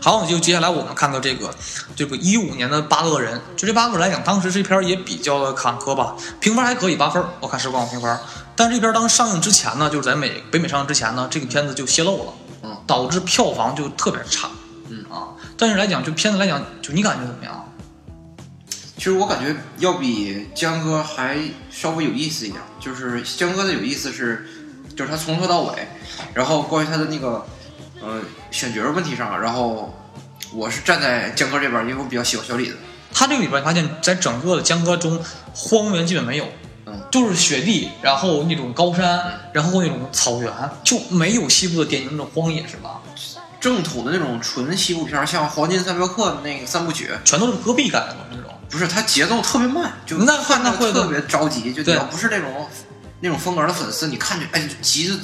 好，就接下来我们看到这个这个一五年的《八恶人》，就这八个人来讲，当时这片也比较的坎坷吧，评分还可以，八分。我看时光评分，但是这片当上映之前呢，就是在美北美上映之前呢，这个片子就泄露了，嗯，导致票房就特别差，嗯啊。但是来讲，就片子来讲，就你感觉怎么样？其实我感觉要比江哥还稍微有意思一点，就是江哥的有意思是，就是他从头到尾，然后关于他的那个，呃，选角问题上，然后我是站在江哥这边，因为我比较喜欢小李子。他这个里边发现，在整个的江哥中，荒原基本没有，嗯，就是雪地，然后那种高山，然后那种草原，就没有西部的典型的荒野，是吧？正统的那种纯西部片，像《黄金三镖客》那个三部曲，全都是戈壁感的那种。不是，它节奏特别慢，就那看那会特别着急。就你要不是那种那种风格的粉丝，你看着哎急着，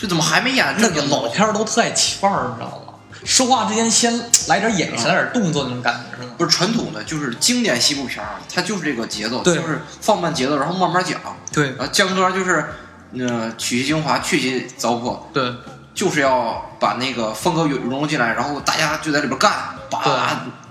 就怎么还没演？那个老片都特爱起范儿，你知道吗？说话之间先来点眼神，来点动作那种感觉，是吗？不是传统的，就是经典西部片儿，它就是这个节奏，就是放慢节奏，然后慢慢讲。对，然后江哥就是呃取其精华，去其糟粕。对。就是要把那个风格融融入进来，然后大家就在里边干，把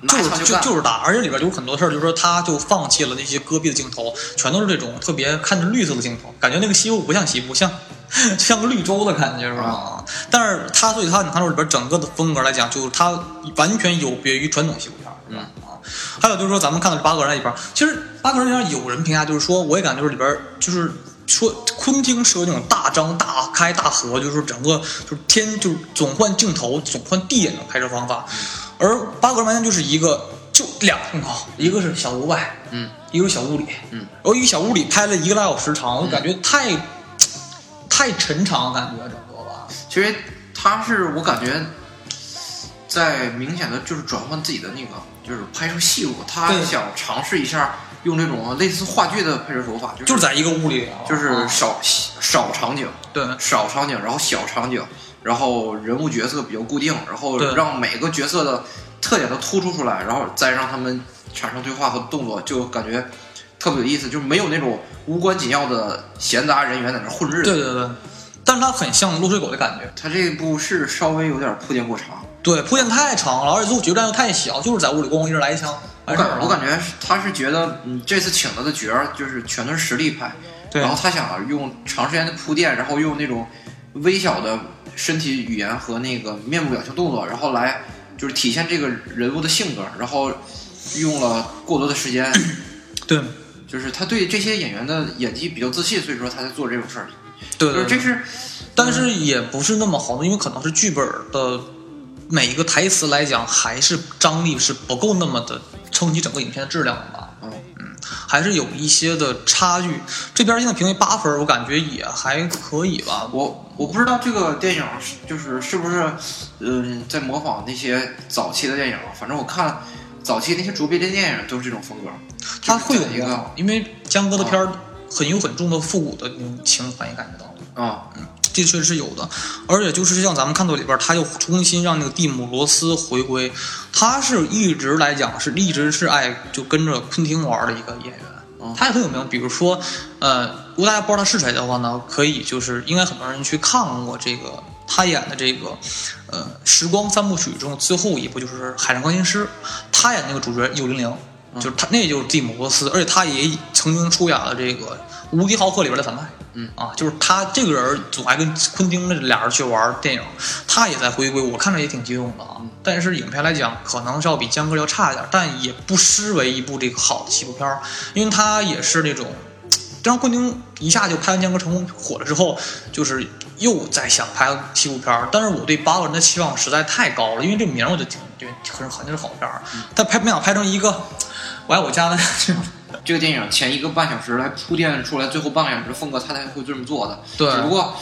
就是就就是打，而且里边有很多事儿，就是说他就放弃了那些戈壁的镜头，全都是这种特别看着绿色的镜头，感觉那个西部不像西部，像 [laughs] 像个绿洲的感觉，是吧？但是他所以他你看里边整个的风格来讲，就是他完全有别于传统西部片，嗯啊。还有就是说咱们看到八个人里边，其实八个人里边有人评价就是说，我也感觉就是里边就是。说昆汀是有那种大张大开大合，就是整个就是天就是总换镜头总换地点的拍摄方法，而八个人完全就是一个就两个镜头，一个是小屋外，嗯，一个是小屋里，嗯，然后一个小屋里拍了一个来小时长，我感觉太太沉长，感觉整个吧。其实他是我感觉在明显的就是转换自己的那个就是拍摄戏路，他想尝试一下。用这种类似话剧的拍摄手法，就是在一个屋里，就是少少场景，对，少场景，然后小场景，然后人物角色比较固定，然后让每个角色的特点都突出出来，然后再让他们产生对话和动作，就感觉特别有意思，就是没有那种无关紧要的闲杂人员在那混日子。对对对。但是它很像《落水狗》的感觉。它这部是稍微有点铺垫过长。对，铺垫太长了，而且最后决战又太小，就是在屋里咣咣一人来一枪。我感我感觉他是觉得，嗯，这次请他的角儿就是全都是实力派，对然后他想用长时间的铺垫，然后用那种微小的身体语言和那个面部表情动作，然后来就是体现这个人物的性格，然后用了过多的时间，[clears throat] 对就是他对这些演员的演技比较自信，所以说他在做这种事儿。对对，就是这是，但是也不是那么好的，因为可能是剧本的每一个台词来讲，还是张力是不够那么的撑起整个影片的质量的吧。嗯嗯还是有一些的差距。这边现在评为八分，我感觉也还可以吧。我我不知道这个电影是就是是不是，嗯、在模仿那些早期的电影，反正我看早期那些卓别林电影都是这种风格。他会有一个因为江哥的片儿很有很重的复古的那种情怀，你感觉到吗？啊，这确实是有的，而且就是像咱们看到里边，他又重新让那个蒂姆·罗斯回归，他是一直来讲是一直是爱就跟着昆汀玩的一个演员，嗯他也很有名。比如说，呃，如果大家不知道他是谁的话呢，可以就是应该很多人去看过这个他演的这个呃《时光三部曲》中最后一部就是《海上钢琴师》，他演那个主角幽灵灵。就是他，那就是蒂姆·罗斯，而且他也曾经出演了这个《无敌豪客》里边的反派。嗯啊，就是他这个人总爱跟昆汀那俩人去玩电影，他也在回归，我看着也挺激动的啊。但是影片来讲，可能是要比江哥要差一点，但也不失为一部这个好的西部片儿，因为他也是那种，当昆汀一下就拍完江哥成功火了之后，就是又在想拍西部片儿，但是我对八个人的期望实在太高了，因为这名我就挺觉得很肯定是好片儿，但拍没想拍成一个我爱我家的这种。这个电影前一个半小时来铺垫出来最后半个小时的风格，他才会这么做的。对只不过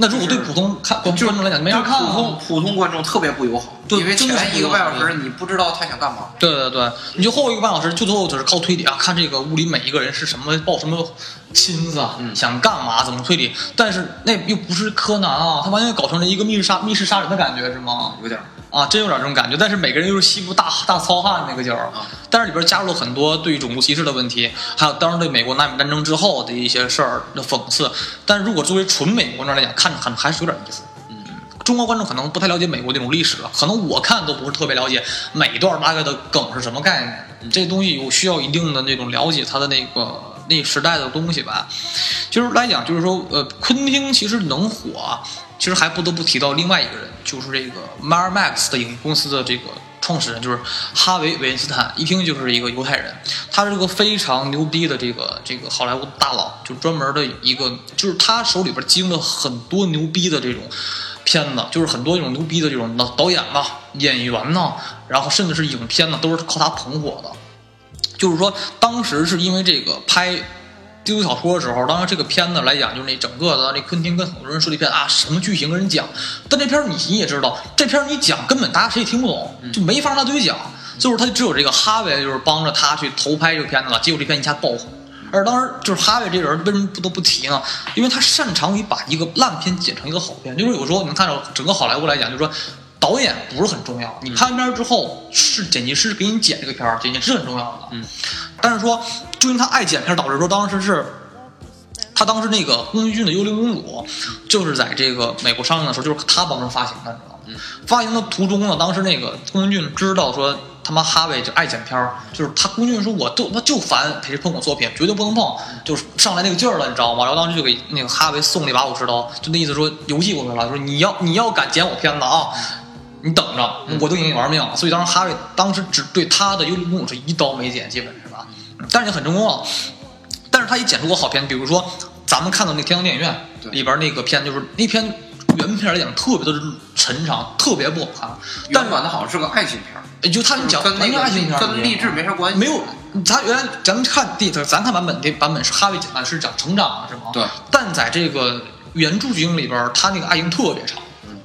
那如果对普通看观众来讲，没人看啊普通普通观众特别不友好，对因为前一个半小时你不知道他想干嘛。对对对，你就后一个半小时，就最后就是靠推理啊，看这个屋里每一个人是什么抱什么心思啊，嗯想干嘛，怎么推理。但是那又不是柯南啊，他完全搞成了一个密室杀密室杀人的感觉是吗？有点儿啊，真有点这种感觉。但是每个人又是西部大大糙汉那个劲儿啊，但是里边加入了很多对种族歧视的问题，还有当时对美国南北战争之后的一些事儿的讽刺。但是如果作为纯美国人来讲，看着很还是有点意思。嗯中国观众可能不太了解美国那种历史了，可能我看都不是特别了解每一段大概的梗是什么概念。这东西有需要一定的那种了解它的那个那时代的东西吧。就是来讲，就是说，呃，昆汀其实能火啊，其实还不得不提到另外一个人，就是这个 Mar Max 的影公司的这个创始人，就是哈维·韦恩斯坦，一听就是一个犹太人，他是个非常牛逼的这个这个好莱坞大佬，就专门的一个，就是他手里边经了很多牛逼的这种。片子就是很多这种牛逼的这种导导演呐、演员呐，然后甚至是影片呢，都是靠他捧火的。就是说，当时是因为这个拍《丢丢小说》的时候，当然这个片子来讲，就是那整个的那昆汀跟很多人说这片啊什么剧情跟人讲，但这片儿你你也知道，这片儿你讲根本大家谁也听不懂，就没法拿对讲。最后他只有这个哈维就是帮着他去投拍这个片子了，结果这片一下爆红。而当时就是哈维这人为什么不得不提呢？因为他擅长于把一个烂片剪成一个好片。就是有时候你能看到整个好莱坞来讲，就是说导演不是很重要，你拍完片儿之后是剪辑师给你剪这个片儿，剪辑是很重要的。嗯，但是说就因为他爱剪片儿，导致说当时是。他当时那个宫崎骏的《幽灵公主》，就是在这个美国上映的时候，就是他帮着发行的，你知道吗？发行的途中呢，当时那个宫崎骏知道说他妈哈维就爱剪片儿，就是他宫崎骏说我就他就烦谁碰我作品，绝对不能碰，就是上来那个劲儿了，你知道吗？然后当时就给那个哈维送了一把武士刀，就那意思说游戏过去了，说你要你要敢剪我片子啊，你等着，我都已经玩命了。所以当时哈维当时只对他的《幽灵公主》是一刀没剪，基本是吧？但是也很成功了。但是他也剪出过好片，比如说咱们看到那个天堂电影院里边那个片，就是那片原片来讲特别的沉长，特别不好看。但是原版的好像是个爱情片就他们讲跟那个爱情片儿跟励志没啥关系。没有，他原来咱们看第咱看版本这版本是哈维讲的是讲成长啊，是吗？对。但在这个原著剧情里边，他那个爱情特别长，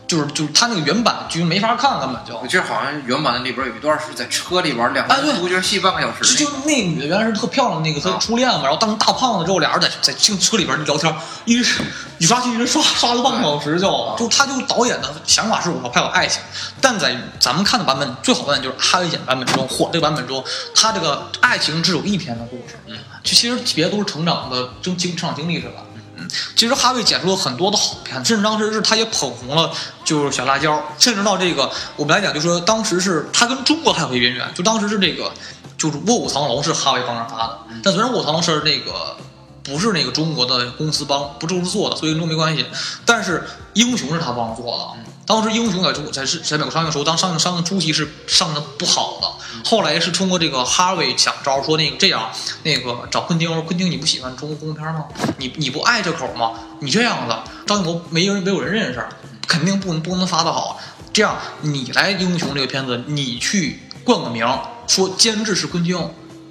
就是就是他那个原版剧情没法看，根本就我。记得好像原版的里边有一段是在车里边，两个哎对人主角戏半个小时就就那女的原来是特漂亮那个她啊初恋嘛，然后当成大胖子之后，俩人在在进车里边聊天，一直一刷剧一直刷刷了半个小时就，就他就导演的想法是我要拍有爱情，但在咱们看的版本最好看的就是哈维剪版本中火这个版本中，他这个爱情只有一篇的故事，嗯，就其实别的都是成长的经经成长经历是吧？嗯，其实哈维剪出了很多的好片，甚至当时是他也捧红了，就是小辣椒，甚至到这个我们来讲，就说当时是他跟中国还有一个渊源，就当时是这个就是《卧虎藏龙》是哈维帮着发的，但虽然《卧虎藏龙》是那个不是那个中国的公司帮不是公司做的，所以跟中没关系，但是《英雄》是他帮着做的。当时《英雄》在中在是在美国上映的时候，当上映上映初期是上的不好的，后来是通过这个哈维想招说那个这样那个找昆汀，说昆汀你不喜欢中国公路片吗？你你不爱这口吗？你这样子张艺谋没人没有人认识，肯定不能不能发的好。这样你来《英雄》这个片子，你去冠个名，说监制是昆汀，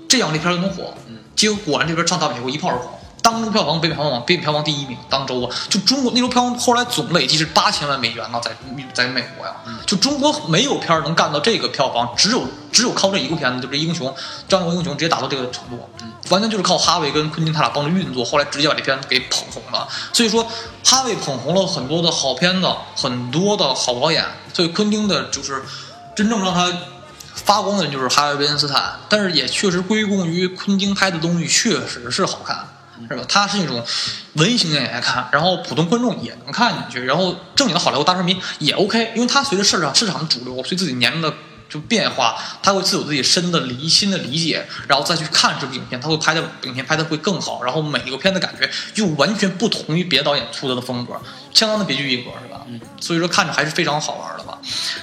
这样这片就能火。结果果然这边上大美国一炮而红。当周票房北美票房北美票房第一名，当周啊，就中国那时候票房后来总累计是八千万美元呢，在在美国呀，就中国没有片能干到这个票房，只有只有靠这一个片子，就这英雄，张英雄直接达到这个程度，完全就是靠哈维跟昆汀他俩帮着运作，后来直接把这片子给捧红了。所以说，哈维捧红了很多的好片子，很多的好导演，所以昆汀的就是真正让他发光的人就是哈维·维恩斯坦，但是也确实归功于昆汀拍的东西确实是好看。是吧？它是那种文艺型电影来看，然后普通观众也能看进去，然后正经的好莱坞大片迷也 OK，因为它随着市场市场的主流，随自己年龄的就变化，他会自有自己深的理新的理解，然后再去看这部影片，他会拍的影片拍的会更好，然后每一个片的感觉又完全不同于别的导演出的的风格，相当的别具一格，是吧？嗯，所以说看着还是非常好玩的吧。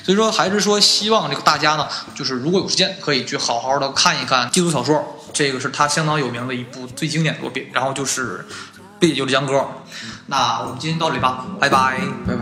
所以说还是说希望这个大家呢，就是如果有时间可以去好好的看一看低俗小说。这个是他相当有名的一部最经典的作品，然后就是《背酒的江歌》。那我们今天到这里吧，拜拜，拜拜。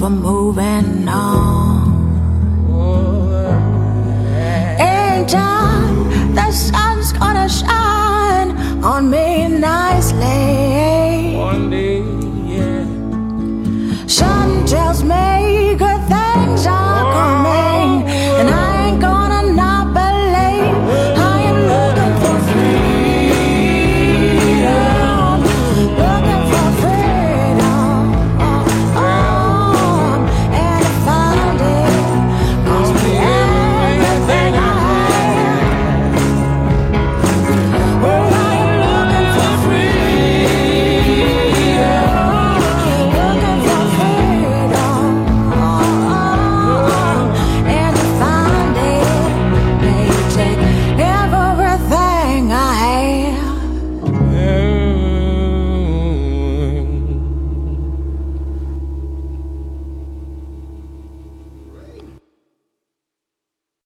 for moving.